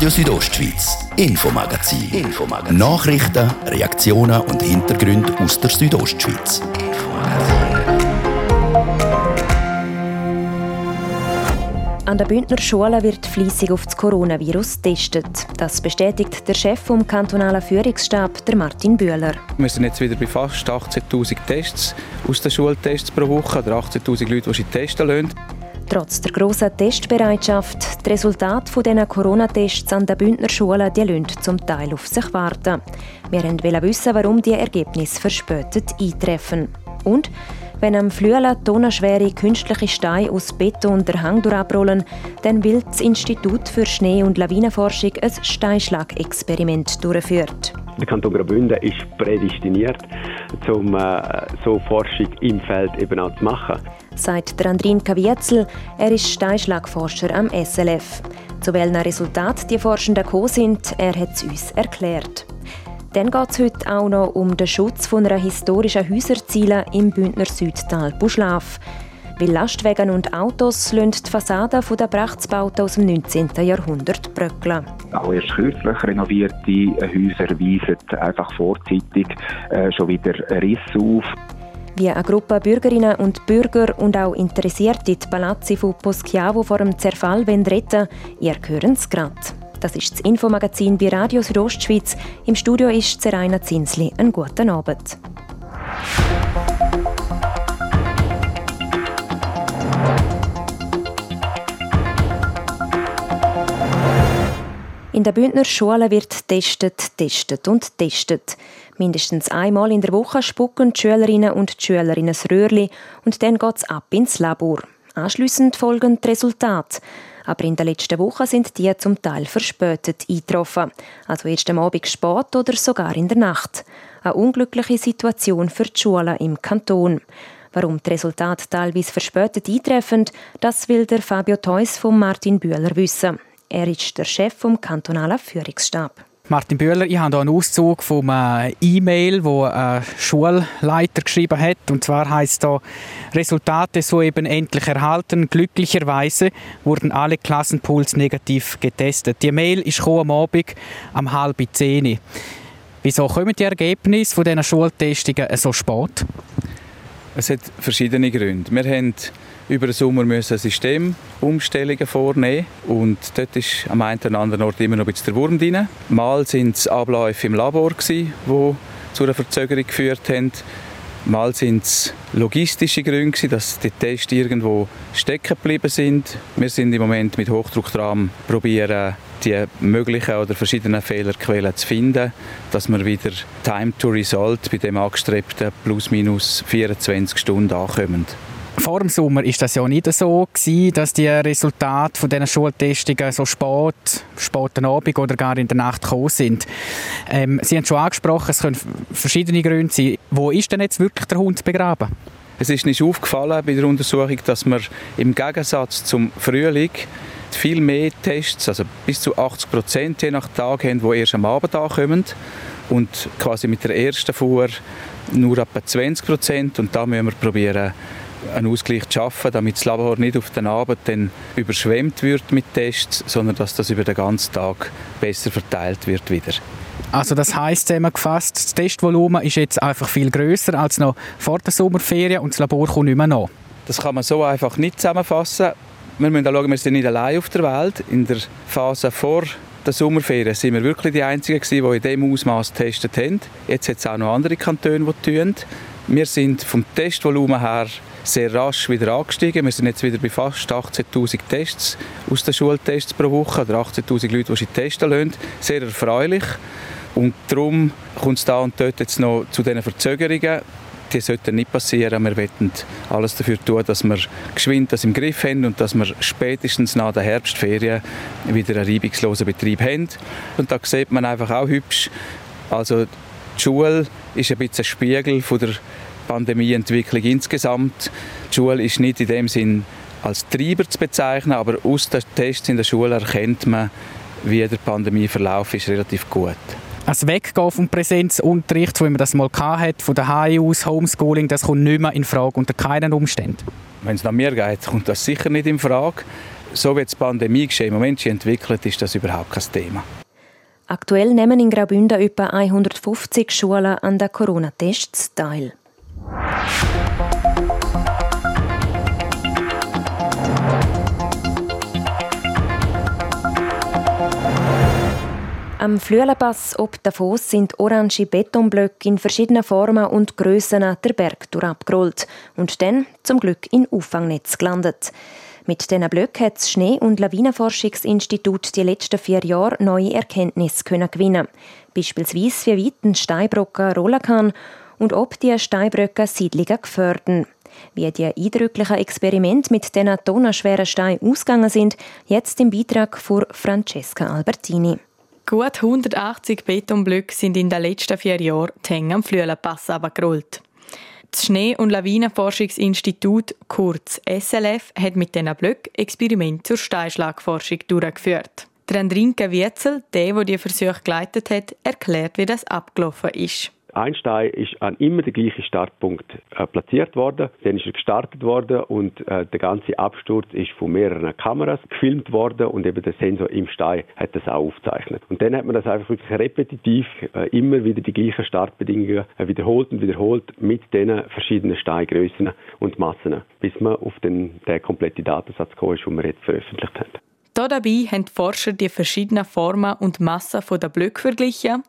Radio Südostschweiz, Infomagazin. Infomagazin. Nachrichten, Reaktionen und Hintergründe aus der Südostschweiz. An der Bündner Schule wird fließig auf das Coronavirus getestet. Das bestätigt der Chef vom kantonalen Führungsstab, der Martin Bühler. Wir sind jetzt wieder bei fast 18.000 Tests aus den Schultests pro Woche, oder 18.000 Leute, die sich testen lassen. Trotz der grossen Testbereitschaft, die Resultate dieser Corona-Tests an den Bündner Schulen die lassen zum Teil auf sich warten. Wir wollten wissen, warum die Ergebnisse verspätet eintreffen. Und wenn am Flüelen tonnenschwere künstliche Steine aus Beton der Hang abrollen, dann will das Institut für Schnee- und Lawinenforschung ein Steinschlag-Experiment durchführt. Der Kanton Graubünden ist prädestiniert, um äh, so Forschung im Feld eben auch zu machen. Sagt Andrin Kavietzel, er ist Steinschlagforscher am SLF. Zu welchen Resultaten die Forschenden gekommen sind, er hat es uns erklärt. Dann geht es heute auch noch um den Schutz von einer historischen Häuserziele im Bündner Südtal Buschlaf. Weil Lastwagen und Autos lassen die Fassaden der Prachtsbauten aus dem 19. Jahrhundert bröckeln. Auch erst kürzlich renovierte Häuser weisen einfach vorzeitig äh, schon wieder Risse auf. Wie eine Gruppe Bürgerinnen und Bürger und auch Interessierte die Palazzi von Poschiavo vor dem Zerfall retten ihr hören es gerade. Das ist das Infomagazin bei Radio Südostschweiz. Im Studio ist Seraina Zinsli. Einen guten Abend. In der Bündner Schule wird testet, testet und testet. Mindestens einmal in der Woche spucken die Schülerinnen und die Schüler in ein Röhrchen und dann geht es ab ins Labor. Anschliessend folgen die Resultate. Aber in den letzten Wochen sind die zum Teil verspätet eingetroffen. Also erst am Abend spät oder sogar in der Nacht. Eine unglückliche Situation für die Schulen im Kanton. Warum die Resultate teilweise verspätet eintreffen, das will der Fabio Theus von Martin Bühler wissen. Er ist der Chef vom kantonalen Führungsstab. Martin Bühler, ich habe hier einen Auszug von einer E-Mail, wo ein Schulleiter geschrieben hat. Und zwar heißt da Resultate soeben endlich erhalten. Glücklicherweise wurden alle Klassenpools negativ getestet. Die Mail ist am Abend um halb zehn. Wieso kommen die Ergebnisse von diesen Schultestungen so spät? Es hat verschiedene Gründe. Wir haben über den Sommer müssen Systemumstellungen vornehmen und dort ist am einen oder anderen Ort immer noch ein bisschen der Wurm drin. Mal sind es Abläufe im Labor, die zu einer Verzögerung geführt haben. Mal sind es logistische Gründe, dass die Tests irgendwo stecken geblieben sind. Wir sind im Moment mit Hochdruck dran, probieren die möglichen oder verschiedenen Fehlerquellen zu finden, dass wir wieder Time to Result bei dem angestrebten plus minus 24 Stunden ankommen. Vor dem Sommer ist das ja nicht so gewesen, dass die Resultate von diesen Schultestungen so spät, späten Abend oder gar in der Nacht gekommen sind. Ähm, Sie haben schon angesprochen, es können verschiedene Gründe sein. Wo ist denn jetzt wirklich der Hund begraben? Es ist nicht aufgefallen bei der Untersuchung, dass wir im Gegensatz zum Frühling viel mehr Tests, also bis zu 80 Prozent je nach Tag haben, die erst am Abend ankommen und quasi mit der ersten Fuhr nur etwa 20 Prozent und da müssen wir probieren einen Ausgleich zu schaffen, damit das Labor nicht auf den Abend dann überschwemmt wird mit Tests, sondern dass das über den ganzen Tag besser verteilt wird wieder. Also das heißt zusammengefasst, das Testvolumen ist jetzt einfach viel größer als noch vor der Sommerferien und das Labor kommt nicht mehr nach. Das kann man so einfach nicht zusammenfassen. Wir müssen auch schauen, wir sind nicht allein auf der Welt. In der Phase vor der Sommerferien sind wir wirklich die Einzigen, die in diesem Ausmaß getestet haben. Jetzt hat es auch noch andere Kantone, die tun. Wir sind vom Testvolumen her sehr rasch wieder angestiegen. Wir sind jetzt wieder bei fast 18'000 Tests aus den Schultests pro Woche, oder 18'000 Leute, die sich testen lassen. Sehr erfreulich. Und darum kommt es da und dort jetzt noch zu diesen Verzögerungen. Die sollten nicht passieren. Wir wollen alles dafür tun, dass wir geschwind das im Griff haben und dass wir spätestens nach der Herbstferien wieder einen reibungslosen Betrieb haben. Und da sieht man einfach auch hübsch, also die Schule ist ein bisschen ein Spiegel von der Pandemieentwicklung insgesamt. Die Schule ist nicht in dem Sinn als Treiber zu bezeichnen, aber aus den Tests in der Schule erkennt man, wie der Pandemieverlauf ist relativ gut. Also Weggehen vom Präsenzunterricht, so wie man das mal hatte, von daheim aus, Homeschooling, das kommt nicht mehr in Frage unter keinen Umständen. Wenn es nach mir geht, kommt das sicher nicht in Frage. so wie die Pandemie im Moment entwickelt, ist das überhaupt kein Thema. Aktuell nehmen in Graubünden etwa 150 Schulen an den Corona-Tests teil. Am Flüelenpass ob Davos sind orange Betonblöcke in verschiedenen Formen und Grössen der Berg abgerollt und dann zum Glück in Auffangnetz gelandet. Mit diesen Blöcken hat das Schnee- und Lawinenforschungsinstitut die letzten vier Jahre neue Erkenntnisse gewinnen Beispielsweise, wie weit ein Steinbrocken rollen kann und ob die Steinbrücken Siedlungen gefördert. Wie die eindrücklichen Experimente mit diesen tonnenschweren Steinen ausgegangen sind, jetzt im Beitrag von Francesca Albertini. Gut 180 Betonblöcke sind in den letzten vier Jahren die Hänge am Flüelenpass gerollt. Das Schnee- und Lawinenforschungsinstitut, kurz SLF, hat mit diesen Blöcken Experimente zur Steinschlagforschung durchgeführt. Der Andrinka Wierzel, der, der die Versuche geleitet hat, erklärt, wie das abgelaufen ist. Ein Stein ist an immer der gleiche Startpunkt äh, platziert worden. Dann ist er gestartet worden und äh, der ganze Absturz ist von mehreren Kameras gefilmt worden und eben der Sensor im Stein hat das auch aufgezeichnet. Und dann hat man das einfach wirklich repetitiv äh, immer wieder die gleichen Startbedingungen äh, wiederholt und wiederholt mit diesen verschiedenen Steingrößen und Massen, bis man auf den, den kompletten Datensatz gekommen ist, den wir jetzt veröffentlicht haben. Hier dabei haben die Forscher die verschiedenen Formen und Massen der Blöcke verglichen,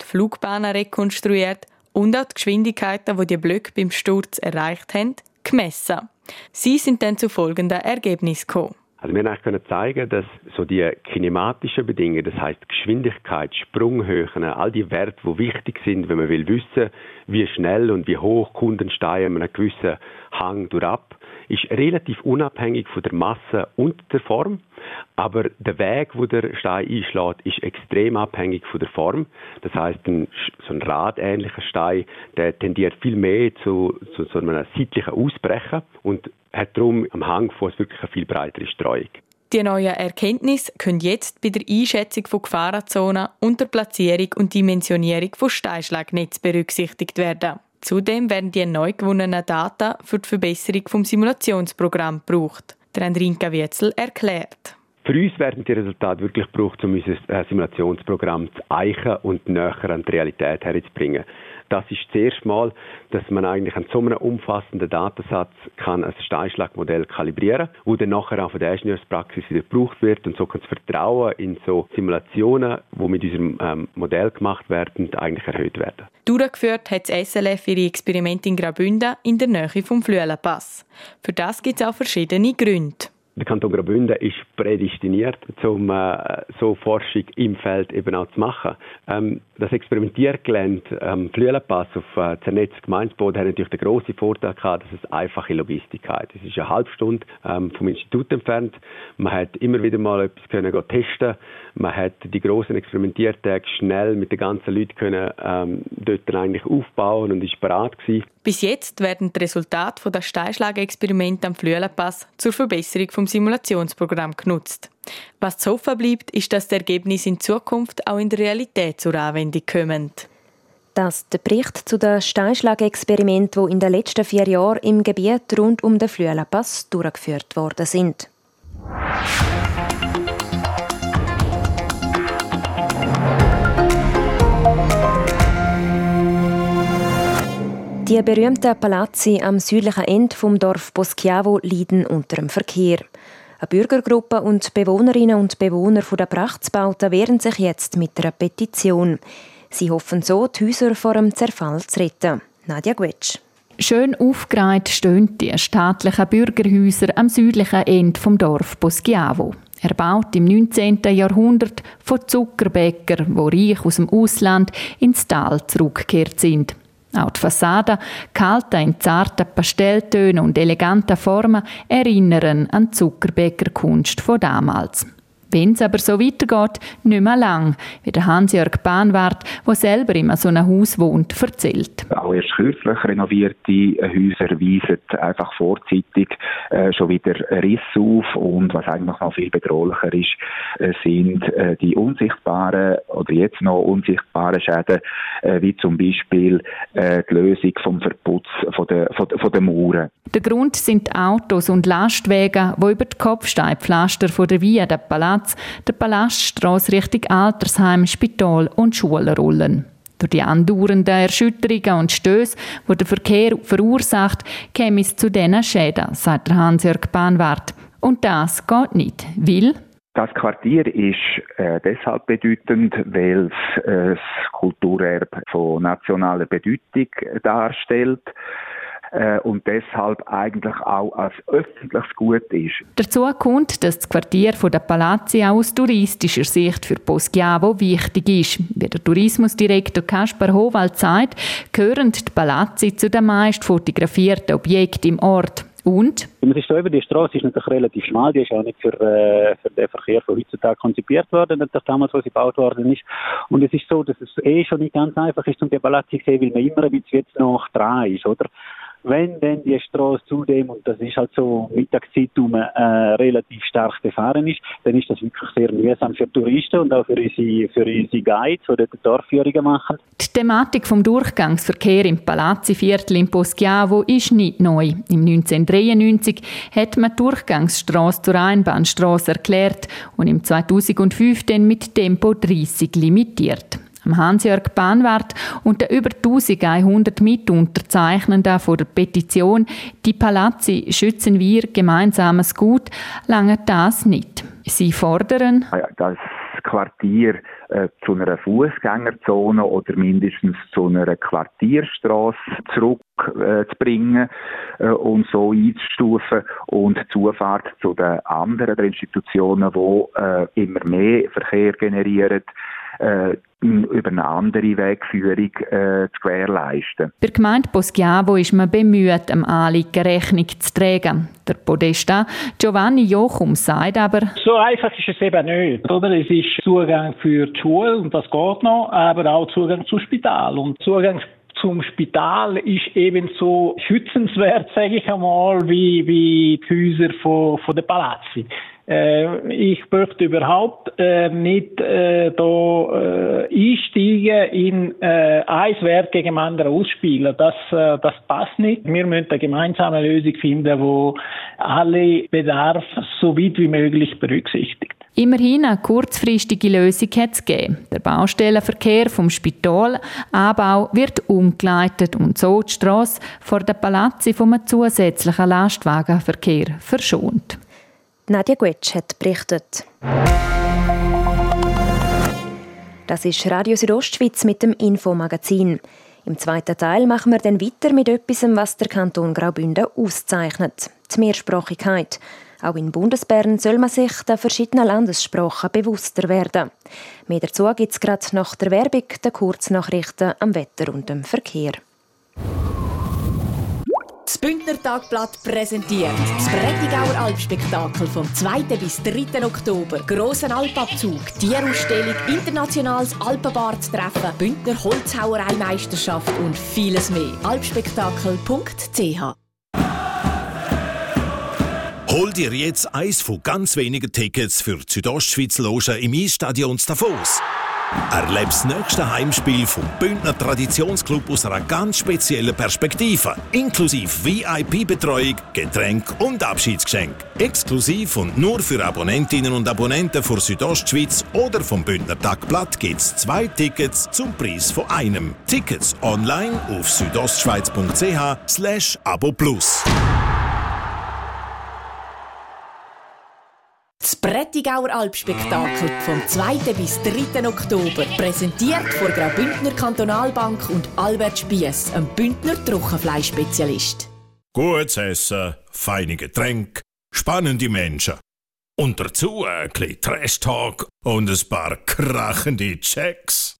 die Flugbahnen rekonstruiert und auch die Geschwindigkeiten, die die Blöcke beim Sturz erreicht haben, gemessen. Sie sind dann zu folgenden Ergebnissen gekommen. Also wir können zeigen, dass so die kinematischen Bedingungen, das heißt Geschwindigkeit, Sprunghöhen, all die Werte, die wichtig sind, wenn man will wissen, wie schnell und wie hoch Kundensteine einen gewissen Hang durchab, ist relativ unabhängig von der Masse und der Form. Aber der Weg, wo der Stein einschlägt, ist extrem abhängig von der Form. Das heißt, ein, so ein radähnlicher Stein, der tendiert viel mehr zu, zu so einem seitlichen Ausbrechen und hat darum am Hangfuß wirklich eine viel breitere Streuung. Die neuen Erkenntnisse können jetzt bei der Einschätzung von Gefahrenzonen und der Platzierung und Dimensionierung von Steinschlagnetzen berücksichtigt werden. Zudem werden die neu gewonnenen Daten für die Verbesserung des Simulationsprogramms gebraucht. Der Andrinka Wetzel erklärt. Für uns werden die Resultate wirklich gebraucht, um unser äh, Simulationsprogramm zu eichen und näher an die Realität herzubringen. Das ist das erste Mal, dass man eigentlich an so einem umfassenden Datensatz kann ein Steinschlagmodell kalibrieren, wo dann nachher auch von der Ingenieurspraxis wieder gebraucht wird und so kann das Vertrauen in so Simulationen, die mit unserem ähm, Modell gemacht werden, eigentlich erhöht werden. Durchgeführt hat das SLF ihre Experimente in Graubünden in der Nähe vom Flüelenpass. Für das gibt es auch verschiedene Gründe. Der Kanton Graubünden ist prädestiniert, um äh, so Forschung im Feld eben auch zu machen. Ähm, das Experimentiergelände ähm, Flüelenpass auf äh, zernetztem Gemeinsboden hat natürlich den grossen Vorteil gehabt, dass es einfache Logistik hat. Es ist eine halbe Stunde ähm, vom Institut entfernt. Man hat immer wieder mal etwas können testen. Man hat die grossen Experimentiertage schnell mit den ganzen Leuten können ähm, dort eigentlich aufbauen und ist bereit gewesen. Bis jetzt werden die Resultate der Steinschlagexperimente am Flüelenpass zur Verbesserung vom Simulationsprogramm genutzt. Was zu hoffen bleibt, ist, dass die Ergebnisse in Zukunft auch in der Realität zur Anwendung kommen. Das der Bericht zu den Steinschlagexperimenten, die in den letzten vier Jahren im Gebiet rund um den Flüelenpass durchgeführt worden sind. Die berühmten Palazzi am südlichen Ende vom Dorf Boschiavo leiden unter dem Verkehr. Eine Bürgergruppe und Bewohnerinnen und Bewohner der Prachtsbauten wehren sich jetzt mit einer Petition. Sie hoffen so, die Häuser vor dem Zerfall zu retten. Nadja Gwetsch. Schön aufgereiht stehen die staatlichen Bürgerhäuser am südlichen Ende vom Dorf Boschiavo. Erbaut im 19. Jahrhundert von Zuckerbäckern, die reich aus dem Ausland ins Tal zurückgekehrt sind. Auch die Fassade, gehalten in zarten Pastelltönen und eleganten Formen, erinnern an die Zuckerbäckerkunst von damals. Wenn es aber so weitergeht, nicht mehr lang, wie der Hans-Jörg Bahnwart, der selber in so einem Haus wohnt, erzählt. Auch erst kürzlich renovierte Häuser weisen einfach vorzeitig äh, schon wieder Risse auf und was eigentlich noch viel bedrohlicher ist, äh, sind äh, die unsichtbaren oder jetzt noch unsichtbaren Schäden, äh, wie zum Beispiel äh, die Lösung vom Verputz von der, von, von der Mauern. Der Grund sind Autos und Lastwagen, die über die Kopfsteinpflaster von der Via der Palazzo Platz der Palaststrasse Richtung Altersheim, Spital und Schulen rollen. Durch die andauernden Erschütterungen und Stöße, die der Verkehr verursacht, käme es zu diesen Schäden, sagt Hans-Jörg Bahnwart. Und das geht nicht, weil das Quartier ist äh, deshalb bedeutend, weil es äh, das Kulturerbe von nationaler Bedeutung darstellt äh, und deshalb eigentlich auch als öffentliches Gut ist. Dazu kommt, dass das Quartier der Palazzi auch aus touristischer Sicht für Poschiavo wichtig ist. Wie der Tourismusdirektor Kaspar Howald sagt, gehören die Palazzi zu den meist fotografierten Objekten im Ort. Und? Man ist so über die Straße ist natürlich relativ schmal, die ist auch nicht für, äh, für den Verkehr von heutzutage konzipiert worden, natürlich damals, wo sie gebaut worden ist. Und es ist so, dass es eh schon nicht ganz einfach ist, um die Palazzi zu sehen, weil man immer ein bisschen jetzt noch dran ist, oder? Wenn dann die Straße zudem, und das ist halt so Mittagszeit um, äh, relativ stark befahren ist, dann ist das wirklich sehr mühsam für Touristen und auch für unsere, für unsere Guides, die dort Dorfführungen machen. Die Thematik vom Durchgangsverkehr im Palazzi-Viertel in Poschiavo ist nicht neu. Im 1993 hat man die Durchgangsstraße zur Einbahnstraße erklärt und im 2005 dann mit Tempo 30 limitiert. Hans-Jörg Bahnwart und der über 1100 Mitunterzeichnenden von der Petition «Die Palazzi schützen wir gemeinsames Gut» lange das nicht. Sie fordern, das Quartier äh, zu einer Fußgängerzone oder mindestens zu einer Quartierstraße zurückzubringen äh, äh, und so einzustufen und Zufahrt zu den anderen Institutionen, die immer mehr Verkehr generieren, äh, über eine andere Wegführung äh, zu gewährleisten. Bei der Gemeinde Poschiavo ist man bemüht, am Anliegen Rechnung zu tragen. Der Podesta Giovanni Jochum sagt aber, so einfach ist es eben nicht. Oder? Es ist Zugang für die Schule und das geht noch, aber auch Zugang zum Spital. Und Zugang zum Spital ist ebenso schützenswert, sage ich einmal, wie, wie die Häuser von, von den Palazzi. Äh, ich möchte überhaupt äh, nicht äh, da äh, einsteigen in äh, ein Werk gegen dem anderen ausspielen. Das, äh, das passt nicht. Wir müssen eine gemeinsame Lösung finden, wo alle Bedarf so weit wie möglich berücksichtigt. Immerhin eine kurzfristige Lösung hat es gegeben. Der Baustellenverkehr vom Spital Anbau wird umgeleitet und so die Strasse vor der Palazzi vom zusätzlichen Lastwagenverkehr verschont. Nadja Guetsch hat berichtet. Das ist Radio Südostschweiz mit dem Infomagazin. Im zweiten Teil machen wir dann weiter mit etwas, was der Kanton Graubünden auszeichnet. Die Mehrsprachigkeit. Auch in Bundesbern soll man sich der verschiedenen Landessprachen bewusster werden. Mehr dazu gibt es gerade nach der Werbung, der Kurznachrichten am Wetter und dem Verkehr. Das Bündner Tagblatt präsentiert das Brettigauer Alpspektakel vom 2. bis 3. Oktober. Grossen Alpabzug, Tierausstellung, internationales Alpenbad-Treffen, Bündner Holzhauerei-Meisterschaft und vieles mehr. alpspektakel.ch Hol dir jetzt eins von ganz wenigen Tickets für die Südostschweiz Loge im Eisstadion Davos. Erlebe das nächste Heimspiel vom Bündner Traditionsclub aus einer ganz speziellen Perspektive. Inklusive VIP-Betreuung, Getränk und Abschiedsgeschenk. Exklusiv und nur für Abonnentinnen und Abonnenten von Südostschweiz oder vom Bündner Tagblatt gibt es zwei Tickets zum Preis von einem. Tickets online auf südostschweiz.ch slash abo plus. Das Brettigauer Alpspektakel vom 2. bis 3. Oktober. Präsentiert von Graubündner Kantonalbank und Albert Spiess, einem Bündner Trockenfleischspezialist. Gutes Essen, feine Getränke, spannende Menschen. Und dazu ein bisschen Trash-Talk und ein paar krachende Checks.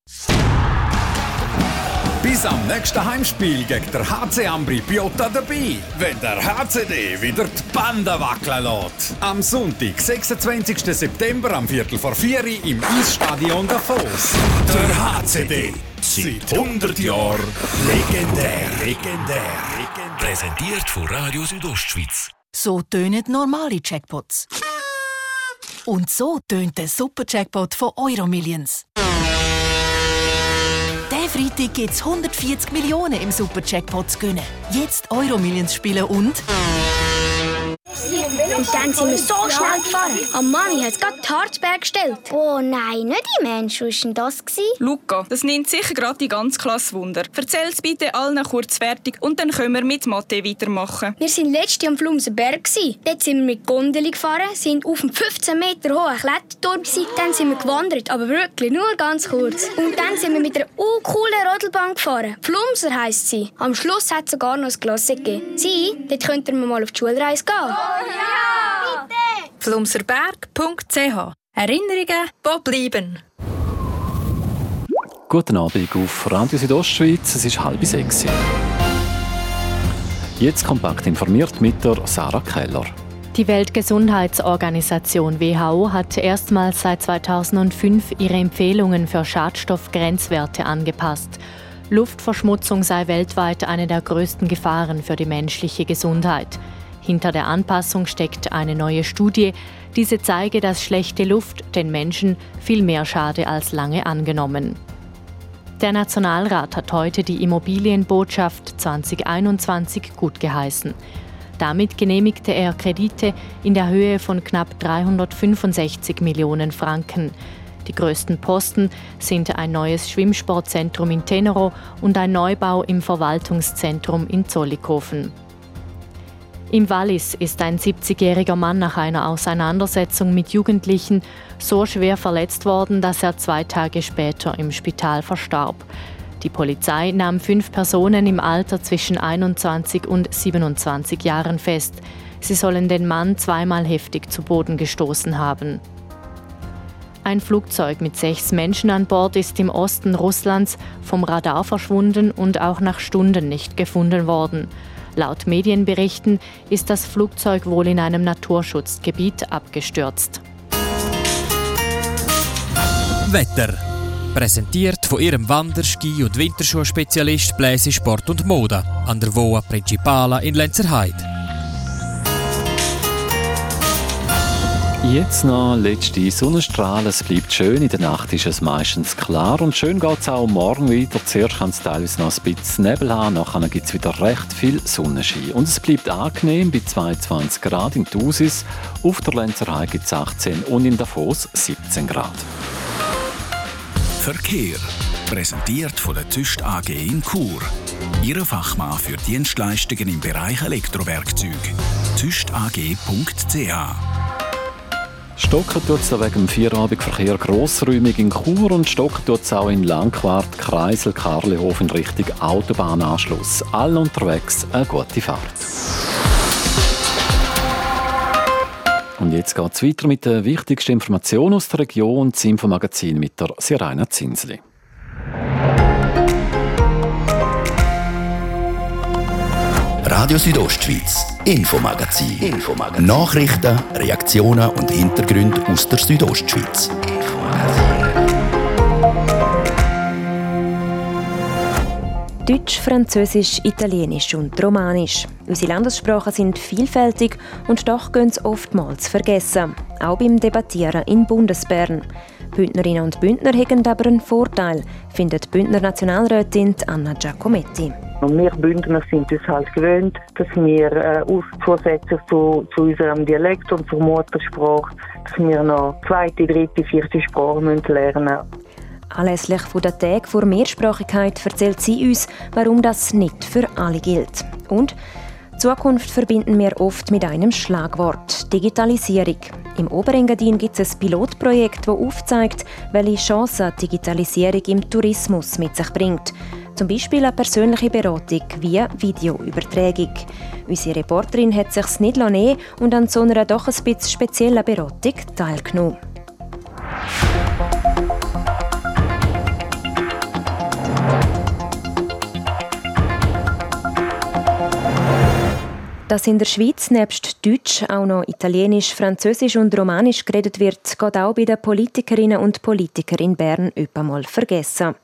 Bis am nächsten Heimspiel gegen der HC Ambri Piotta dabei, wenn der HCD wieder die Bande wackeln lässt. Am Sonntag, 26. September am Viertel vor vier im Eisstadion Davos. Der HCD. Seit 100 Jahren legendär, legendär, legendär. Präsentiert von Radio Südostschweiz. So tönen normale Jackpots. Und so tönt der Super-Jackpot von Euromillions. Freitag gibt es 140 Millionen im Super-Jackpot zu gewinnen. Jetzt Euromillions spielen und... Und dann sind wir so schnell gefahren. Am Mami hat es gerade die Harzberg gestellt. Oh nein, nicht die Menschen. Was war denn das? Luca, das nimmt sicher gerade die ganze Klasse Wunder. Erzähl es bitte allen kurz fertig und dann können wir mit Mathe weitermachen. Wir waren letztes am Flumsenberg. Dort sind wir mit Gondeli gefahren, sind auf einem 15 Meter hohen Kletterturm. Dann sind wir gewandert, aber wirklich nur ganz kurz. Und dann sind wir mit einer coolen Rodelbahn gefahren. Flumser heisst sie. Am Schluss hat es sogar noch ein Glas gegeben. Sie, dort könnten wir mal auf die Schulreise gehen. Ja! Bitte! flumserberg.ch Erinnerungen, die bleiben. Guten Abend auf Radio Südostschweiz, es ist halb sechs. Jetzt kompakt informiert mit der Sarah Keller. Die Weltgesundheitsorganisation WHO hat erstmals seit 2005 ihre Empfehlungen für Schadstoffgrenzwerte angepasst. Luftverschmutzung sei weltweit eine der größten Gefahren für die menschliche Gesundheit. Hinter der Anpassung steckt eine neue Studie. Diese zeige, dass schlechte Luft den Menschen viel mehr schade als lange angenommen. Der Nationalrat hat heute die Immobilienbotschaft 2021 gutgeheißen. Damit genehmigte er Kredite in der Höhe von knapp 365 Millionen Franken. Die größten Posten sind ein neues Schwimmsportzentrum in Tenero und ein Neubau im Verwaltungszentrum in Zollikofen. Im Wallis ist ein 70-jähriger Mann nach einer Auseinandersetzung mit Jugendlichen so schwer verletzt worden, dass er zwei Tage später im Spital verstarb. Die Polizei nahm fünf Personen im Alter zwischen 21 und 27 Jahren fest. Sie sollen den Mann zweimal heftig zu Boden gestoßen haben. Ein Flugzeug mit sechs Menschen an Bord ist im Osten Russlands vom Radar verschwunden und auch nach Stunden nicht gefunden worden. Laut Medienberichten ist das Flugzeug wohl in einem Naturschutzgebiet abgestürzt. Wetter. Präsentiert von ihrem Wanderski- und Winterschuhspezialist Bläse Sport und Mode an der Voa Principala in Lenzerheide. Jetzt noch letzte Sonnenstrahlen. Es bleibt schön. In der Nacht ist es meistens klar. Und schön geht es auch morgen wieder. Zuerst kann es teilweise noch ein bisschen Nebel haben. Nachher gibt es wieder recht viel Sonnenschein. Und es bleibt angenehm bei 22 Grad in Thusis. Auf der Lenzerheide gibt es 18 und in Davos 17 Grad. Verkehr. Präsentiert von der Züst AG in Chur. Ihre Fachmann für Dienstleistungen im Bereich Elektrowerkzeug. züstag.ch Stocken tut es wegen dem Vierabendverkehr grossräumig in Chur und stocken tut es auch in Langquart, Kreisel, Karlehof in Richtung Autobahnanschluss. All unterwegs eine gute Fahrt. Und jetzt geht es weiter mit der wichtigsten Information aus der Region, das Infomagazin mit der Sirena Zinsli. Radio Südostschweiz, Infomagazin. Infomagazin. Nachrichten, Reaktionen und Hintergründe aus der Südostschweiz. Deutsch, Französisch, Italienisch und Romanisch. Unsere Landessprachen sind vielfältig und doch gehen sie oftmals vergessen. Auch beim Debattieren in Bundesbern. Bündnerinnen und Bündner haben aber einen Vorteil, findet Bündner Nationalrätin Anna Giacometti. Und wir Bündner sind uns halt gewöhnt, dass wir äh, zusätzlich zu, zu unserem Dialekt und zur Muttersprache, dass wir noch zweite, dritte, vierte Sprache lernen müssen. Anlässlich der Tage vor Mehrsprachigkeit erzählt sie uns, warum das nicht für alle gilt. Und Zukunft verbinden wir oft mit einem Schlagwort, Digitalisierung. Im Oberengadin gibt es ein Pilotprojekt, das aufzeigt, welche Chancen Digitalisierung im Tourismus mit sich bringt. Zum Beispiel eine persönliche Beratung via Videoübertragung. Unsere Reporterin hat sich nicht nehmen und an so einer doch ein bisschen speziellen Beratung teilgenommen. Dass in der Schweiz nebst Deutsch auch noch Italienisch, Französisch und Romanisch geredet wird, geht auch bei den Politikerinnen und Politikern in Bern mal vergessen.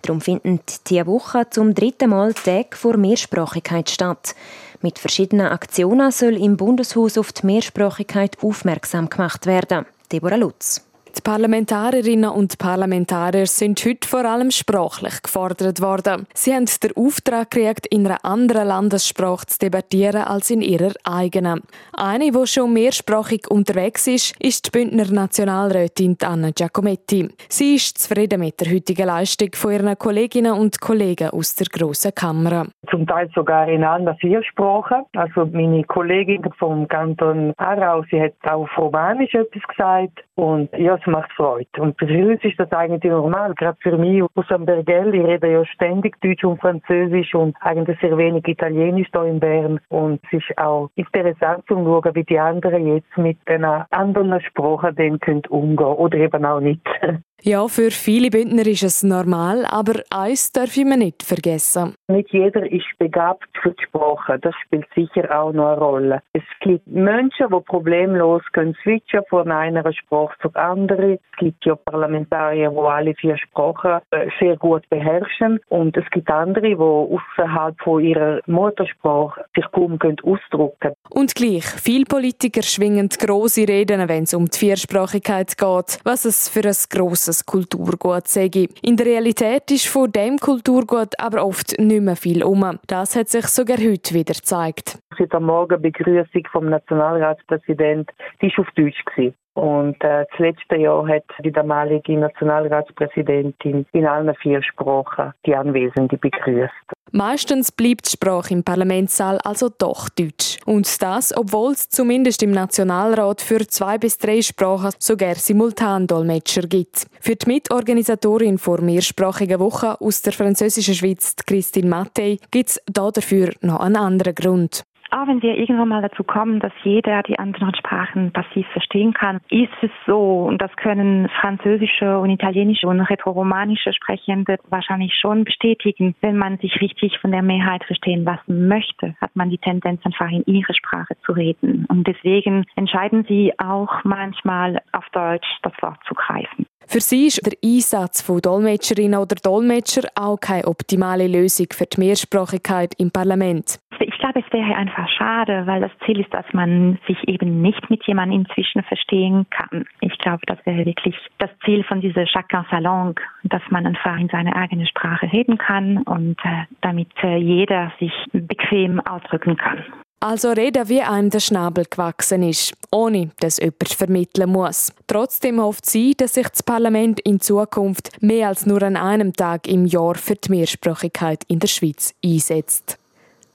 Darum finden diese Woche zum dritten Mal Tag vor Mehrsprachigkeit statt. Mit verschiedenen Aktionen soll im Bundeshaus auf die Mehrsprachigkeit aufmerksam gemacht werden. Deborah Lutz. Die Parlamentarierinnen und Parlamentarier sind heute vor allem sprachlich gefordert worden. Sie haben den Auftrag gekriegt, in einer anderen Landessprache zu debattieren als in ihrer eigenen. Eine, die schon mehrsprachig unterwegs ist, ist die Bündner Nationalrätin Anna Giacometti. Sie ist zufrieden mit der heutigen Leistung von ihren Kolleginnen und Kollegen aus der Grossen Kammer. Zum Teil sogar in allen vier Sprachen. Also meine Kollegin vom Kanton Aarau, sie hat auf Romanisch etwas gesagt und ja, macht Freude. Und für uns ist das eigentlich normal. Gerade für mich aus dem Bergell, ich rede ja ständig Deutsch und Französisch und eigentlich sehr wenig Italienisch hier in Bern. Und es ist auch interessant zu schauen, wie die anderen jetzt mit den anderen Sprachen dann umgehen können oder eben auch nicht. Ja, für viele Bündner ist es normal, aber eins dürfen wir nicht vergessen. Nicht jeder ist begabt für die Sprache. Das spielt sicher auch noch eine Rolle. Es gibt Menschen, die problemlos können switchen von einer Sprache zur anderen. Es gibt ja Parlamentarier, die alle vier Sprachen äh, sehr gut beherrschen. Und es gibt andere, die außerhalb von ihrer Muttersprache sich kaum können ausdrücken Und gleich, viele Politiker schwingen grosse Reden, wenn es um die Viersprachigkeit geht, was es für ein grosses Kulturgut sei. In der Realität ist von dem Kulturgut aber oft nicht mehr viel um. Das hat sich sogar heute wieder gezeigt. Heute Morgen Begrüßung vom Nationalratspräsident, die war auf Deutsch. Und äh, das letzte Jahr hat die damalige Nationalratspräsidentin in allen vier Sprachen die Anwesenden begrüßt. Meistens bleibt die Sprache im Parlamentssaal also doch Deutsch. Und das, obwohl es zumindest im Nationalrat für zwei bis drei Sprachen sogar Simultandolmetscher gibt. Für die Mitorganisatorin vor mehrsprachigen Woche aus der französischen Schweiz, Christine Mattei, gibt es dafür noch einen anderen Grund auch wenn wir irgendwann mal dazu kommen, dass jeder die anderen Sprachen passiv verstehen kann, ist es so, und das können französische und italienische und retroromanische Sprechende wahrscheinlich schon bestätigen, wenn man sich richtig von der Mehrheit verstehen lassen möchte, hat man die Tendenz einfach in ihre Sprache zu reden. Und deswegen entscheiden sie auch manchmal auf Deutsch das Wort zu greifen. Für sie ist der Einsatz von Dolmetscherinnen oder Dolmetscher auch keine optimale Lösung für die Mehrsprachigkeit im Parlament. Glaube, es wäre einfach schade, weil das Ziel ist, dass man sich eben nicht mit jemandem inzwischen verstehen kann. Ich glaube, das wäre wirklich das Ziel von dieser Chacun Salon, dass man einfach in seine eigene Sprache reden kann und äh, damit äh, jeder sich bequem ausdrücken kann. Also reden, wie einem der Schnabel gewachsen ist, ohne dass jemand vermitteln muss. Trotzdem hofft sie, dass sich das Parlament in Zukunft mehr als nur an einem Tag im Jahr für die Mehrsprachigkeit in der Schweiz einsetzt.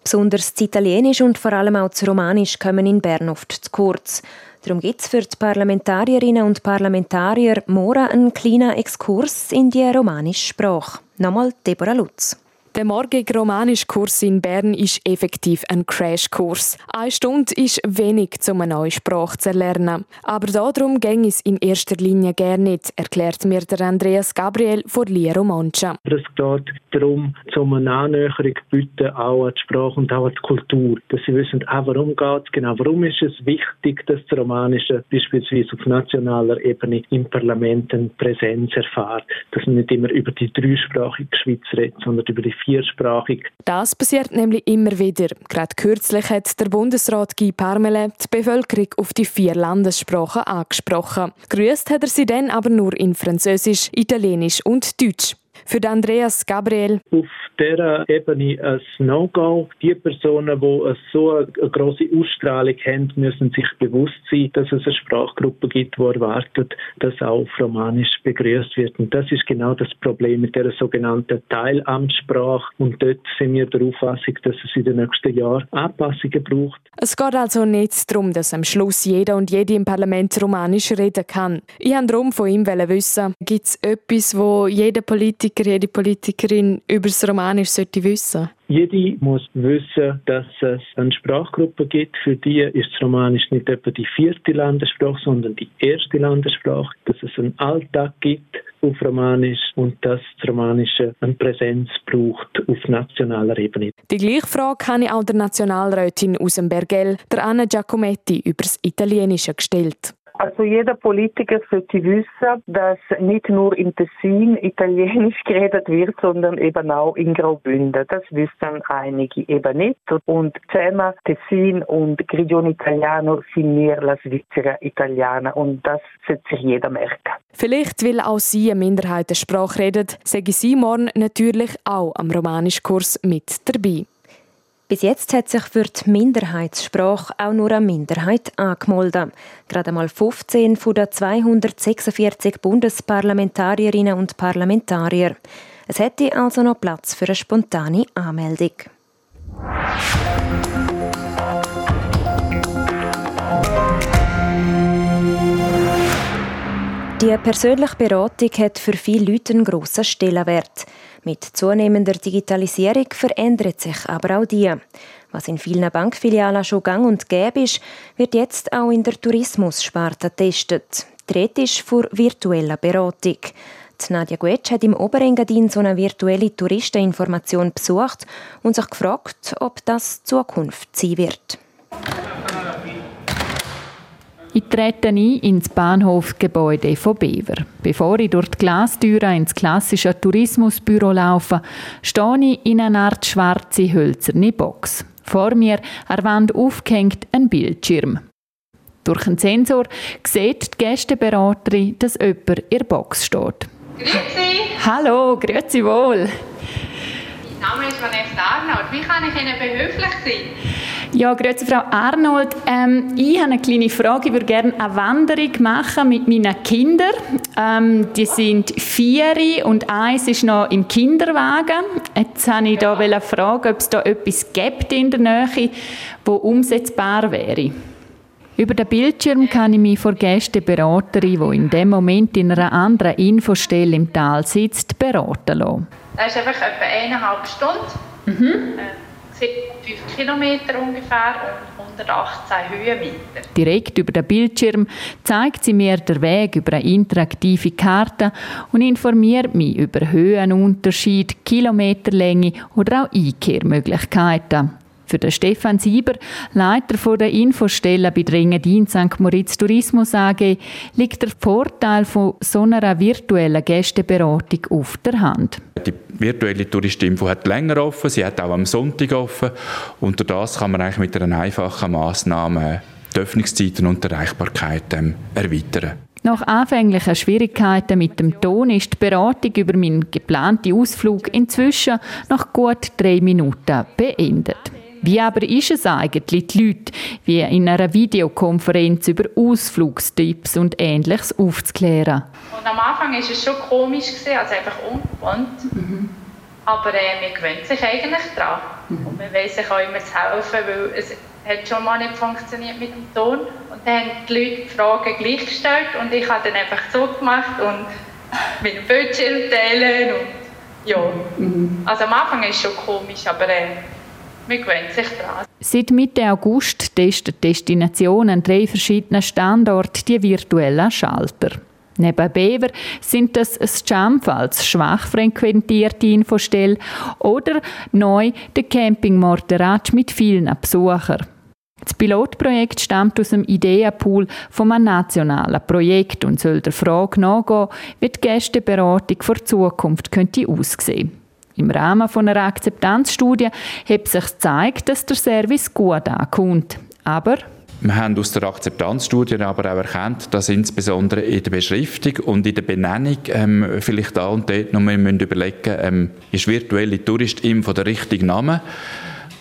Besonders das Italienisch und vor allem auch das Romanisch kommen in Bern oft zu kurz. Darum gibt es für die Parlamentarierinnen und Parlamentarier morgen einen kleinen Exkurs in die romanische Sprache. Nochmal Deborah Lutz. Der morgige Romanischkurs in Bern ist effektiv ein Crashkurs. Eine Stunde ist wenig, um eine neue Sprache zu erlernen. Aber darum ging es in erster Linie gerne nicht, erklärt mir der Andreas Gabriel von Liero Mancha. Es geht darum, um eine Annäherung bieten, auch an die Sprache und auch an die Kultur. Dass sie wissen, auch warum geht es genau, warum ist es wichtig, dass das Romanische beispielsweise auf nationaler Ebene im Parlament eine Präsenz erfährt. Dass man nicht immer über die dreisprachige Schweiz redet, sondern über die viersprachig. Das passiert nämlich immer wieder. Gerade kürzlich hat der Bundesrat Guy Parmelin die Bevölkerung auf die vier Landessprachen angesprochen. Grüßt hat er sie dann aber nur in Französisch, Italienisch und Deutsch. Für Andreas Gabriel. Auf dieser Ebene ein No-Go. Die Personen, die so eine große Ausstrahlung haben, müssen sich bewusst sein, dass es eine Sprachgruppe gibt, die erwartet, dass auch auf Romanisch begrüßt wird. Und das ist genau das Problem mit der sogenannten Teilamtssprache. Und dort sind wir der Auffassung, dass es in den nächsten Jahren Anpassungen braucht. Es geht also nicht darum, dass am Schluss jeder und jede im Parlament Romanisch reden kann. Ich wollte darum von ihm wissen, gibt es etwas, wo jeder Politiker Politiker, jede Politikerin über das Romanisch sollte wissen? Jede muss wissen, dass es eine Sprachgruppe gibt. Für die ist das Romanisch nicht etwa die vierte Landessprache, sondern die erste Landessprache. Dass es einen Alltag gibt, auf Romanisch und dass das Romanische eine Präsenz braucht auf nationaler Ebene. Die gleiche Frage habe ich auch der Nationalrätin aus dem Bergell, der Anna Giacometti, über das Italienische gestellt. Also jeder Politiker sollte wissen, dass nicht nur im Tessin Italienisch geredet wird, sondern eben auch in Graubünden. Das wissen einige eben nicht. Und Thema Tessin und Grigione Italiano sind wir la Svizzera Italiana und das sollte sich jeder merken. Vielleicht, weil auch sie eine Minderheitensprache redet, sage sie morgen natürlich auch am Romanischkurs mit dabei. Bis jetzt hat sich für die Minderheitssprache auch nur eine Minderheit angemeldet. Gerade einmal 15 von den 246 Bundesparlamentarierinnen und Parlamentarier. Es hätte also noch Platz für eine spontane Anmeldung. Die persönliche Beratung hat für viele Leute einen grossen Stellenwert. Mit zunehmender Digitalisierung verändert sich aber auch die. Was in vielen Bankfilialen schon gang und gäbe ist, wird jetzt auch in der Tourismussparte getestet. Die Rede ist für virtuelle Beratung. Die Nadja Guetsch hat im Oberengadin so eine virtuelle Touristeninformation besucht und sich gefragt, ob das Zukunft sein wird. Ich trete ein ins Bahnhofsgebäude von Bever. Bevor ich durch die Glastüre ins klassische Tourismusbüro laufe, stehe ich in einer Art schwarze hölzerne Box. Vor mir an der Wand aufgehängt ein Bildschirm. Durch einen Sensor sieht die Gästeberaterin, dass jemand in der Box steht. Grüezi! Hallo, grüezi wohl! Mein Name ist Vanessa Arnold. Wie kann ich Ihnen behilflich sein? Ja, grüezi Frau Arnold. Ähm, ich habe eine kleine Frage. Ich würde gerne eine Wanderung machen mit meinen Kindern. Ähm, die sind vier und eins ist noch im Kinderwagen. Jetzt wollte ich da ja. fragen, ob es da etwas gibt in der Nähe, wo umsetzbar wäre. Über den Bildschirm kann ich mich vor Gästeberaterin, die in dem Moment in einer anderen Infostelle im Tal sitzt, beraten lassen. Das ist einfach etwa eineinhalb Stunden. Mhm. Äh, 5 Kilometer ungefähr und 118 Höhenmeter. Direkt über den Bildschirm zeigt sie mir den Weg über eine interaktive Karte und informiert mich über Höhenunterschied, Kilometerlänge oder auch Einkehrmöglichkeiten. Für den Stefan Sieber, Leiter von der Infostelle bei Drengendin St. Moritz Tourismus AG, liegt der Vorteil von so einer virtuellen Gästeberatung auf der Hand. Die virtuelle Touristinfo hat länger offen, sie hat auch am Sonntag offen und durch das kann man eigentlich mit einer einfachen Massnahme die Öffnungszeiten und die Erreichbarkeit ähm, erweitern. Nach anfänglichen Schwierigkeiten mit dem Ton ist die Beratung über meinen geplanten Ausflug inzwischen nach gut drei Minuten beendet. Wie aber ist es eigentlich, die Leute wie in einer Videokonferenz über Ausflugstipps und Ähnliches aufzuklären? Und am Anfang war es schon komisch, also einfach ungewohnt. Mhm. Aber äh, man gewöhnt sich eigentlich daran. Mhm. Und man weiß sich auch immer zu helfen, weil es hat schon mal nicht funktioniert mit dem Ton. Und dann haben die Leute die Fragen gleich gestellt und ich habe dann einfach so gemacht und mit dem Bildschirm teilen. Und, ja. Mhm. Also am Anfang ist es schon komisch, aber äh, Seit Mitte August testen Destinationen an drei verschiedenen Standorten die virtuellen Schalter. Neben Bever sind das Jump als schwach frequentierte Infostelle oder neu der Camping Morteratsch mit vielen Besuchern. Das Pilotprojekt stammt aus dem Ideenpool vom nationalen Projekt und soll der Frage nachgehen, wie die Gästeberatung für die Zukunft könnte aussehen im Rahmen von einer Akzeptanzstudie hat sich gezeigt, dass der Service gut ankommt. Aber wir haben aus der Akzeptanzstudie aber auch erkannt, dass insbesondere in der Beschriftung und in der Benennung ähm, vielleicht da und dort noch mal überlegen ähm, ist virtuelle Touristinfo der richtige Name?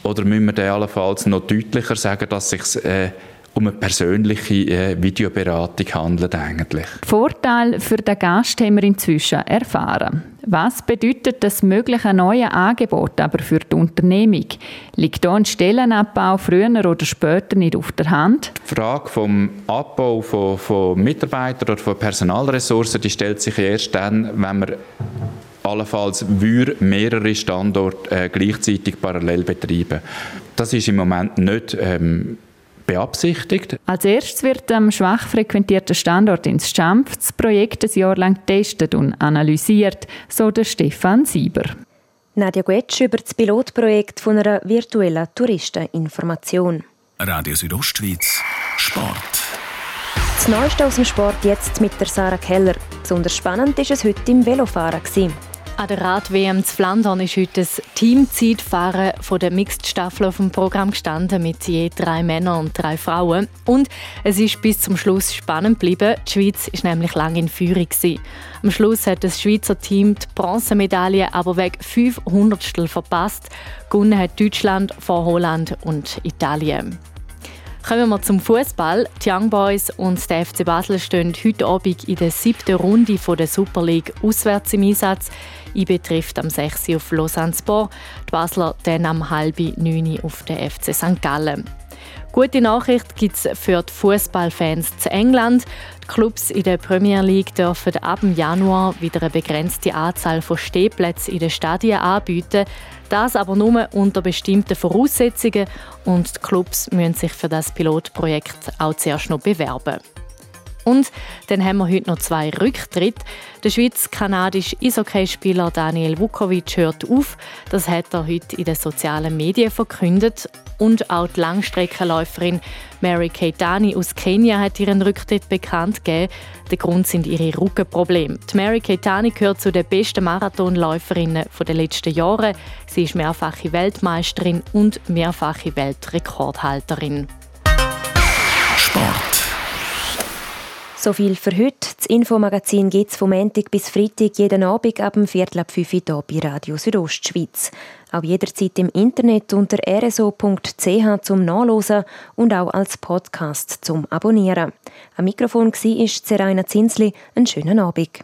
Oder müssen wir dann allenfalls noch deutlicher sagen, dass es sich äh, um eine persönliche äh, Videoberatung handelt eigentlich. Vorteil für den Gast haben wir inzwischen erfahren. Was bedeutet das mögliche neue Angebot aber für die Unternehmung? Liegt da ein Stellenabbau früher oder später nicht auf der Hand? Die Frage vom Abbau von, von Mitarbeitern oder von Personalressourcen, die stellt sich erst dann, wenn man allenfalls mehrere Standorte äh, gleichzeitig parallel betreiben. Das ist im Moment nicht ähm, beabsichtigt. Als erstes wird am schwach frequentierten Standort ins Schampf das Projekt ein Jahr lang getestet und analysiert, so der Stefan Sieber. Nadja Guetsch über das Pilotprojekt von einer virtuellen Touristeninformation. Radio Südostschweiz, Sport. Das Neueste aus dem Sport jetzt mit der Sarah Keller. Besonders spannend war es heute im Velofahren. An der Rad-WM zu Flandern ist heute das Teamzeitfahren der Mixed-Staffel auf dem Programm gestanden mit je drei Männern und drei Frauen. Und es ist bis zum Schluss spannend geblieben. Die Schweiz ist nämlich lange in Führung. Gewesen. Am Schluss hat das Schweizer Team die Bronzemedaille aber wegen 500 verpasst. Gewonnen hat Deutschland vor Holland und Italien. Kommen wir zum Fußball. Die Young Boys und der FC Basel stehen heute Abend in der siebten Runde der Super League auswärts im Einsatz. IB trifft am 6. auf Lausanne Sport, die Basler dann am halben 9. auf den FC St. Gallen. Gute Nachricht gibt es für die Fußballfans zu England. Die Clubs in der Premier League dürfen ab Januar wieder eine begrenzte Anzahl von Stehplätzen in den Stadien anbieten. Das aber nur unter bestimmten Voraussetzungen und die Clubs müssen sich für das Pilotprojekt auch zuerst noch bewerben. Und dann haben wir heute noch zwei Rücktritte. Der schweiz-kanadische Eishockeyspieler Daniel Vukovic hört auf. Das hat er heute in den sozialen Medien verkündet. Und auch die Langstreckenläuferin Mary Keitani aus Kenia hat ihren Rücktritt bekannt gegeben. Der Grund sind ihre Rückenprobleme. Die Mary Keitani gehört zu den besten Marathonläuferinnen der letzten Jahre. Sie ist mehrfache Weltmeisterin und mehrfache Weltrekordhalterin. Sport. So viel für heute. Das Infomagazin gibt es vom Montag bis Freitag jeden Abend ab dem Viertel ab 5 Uhr hier bei Radio Südostschweiz. Auch jederzeit im Internet unter rso.ch zum Nachlesen und auch als Podcast zum Abonnieren. Am Mikrofon war Seraina Zinsli. Einen schönen Abend.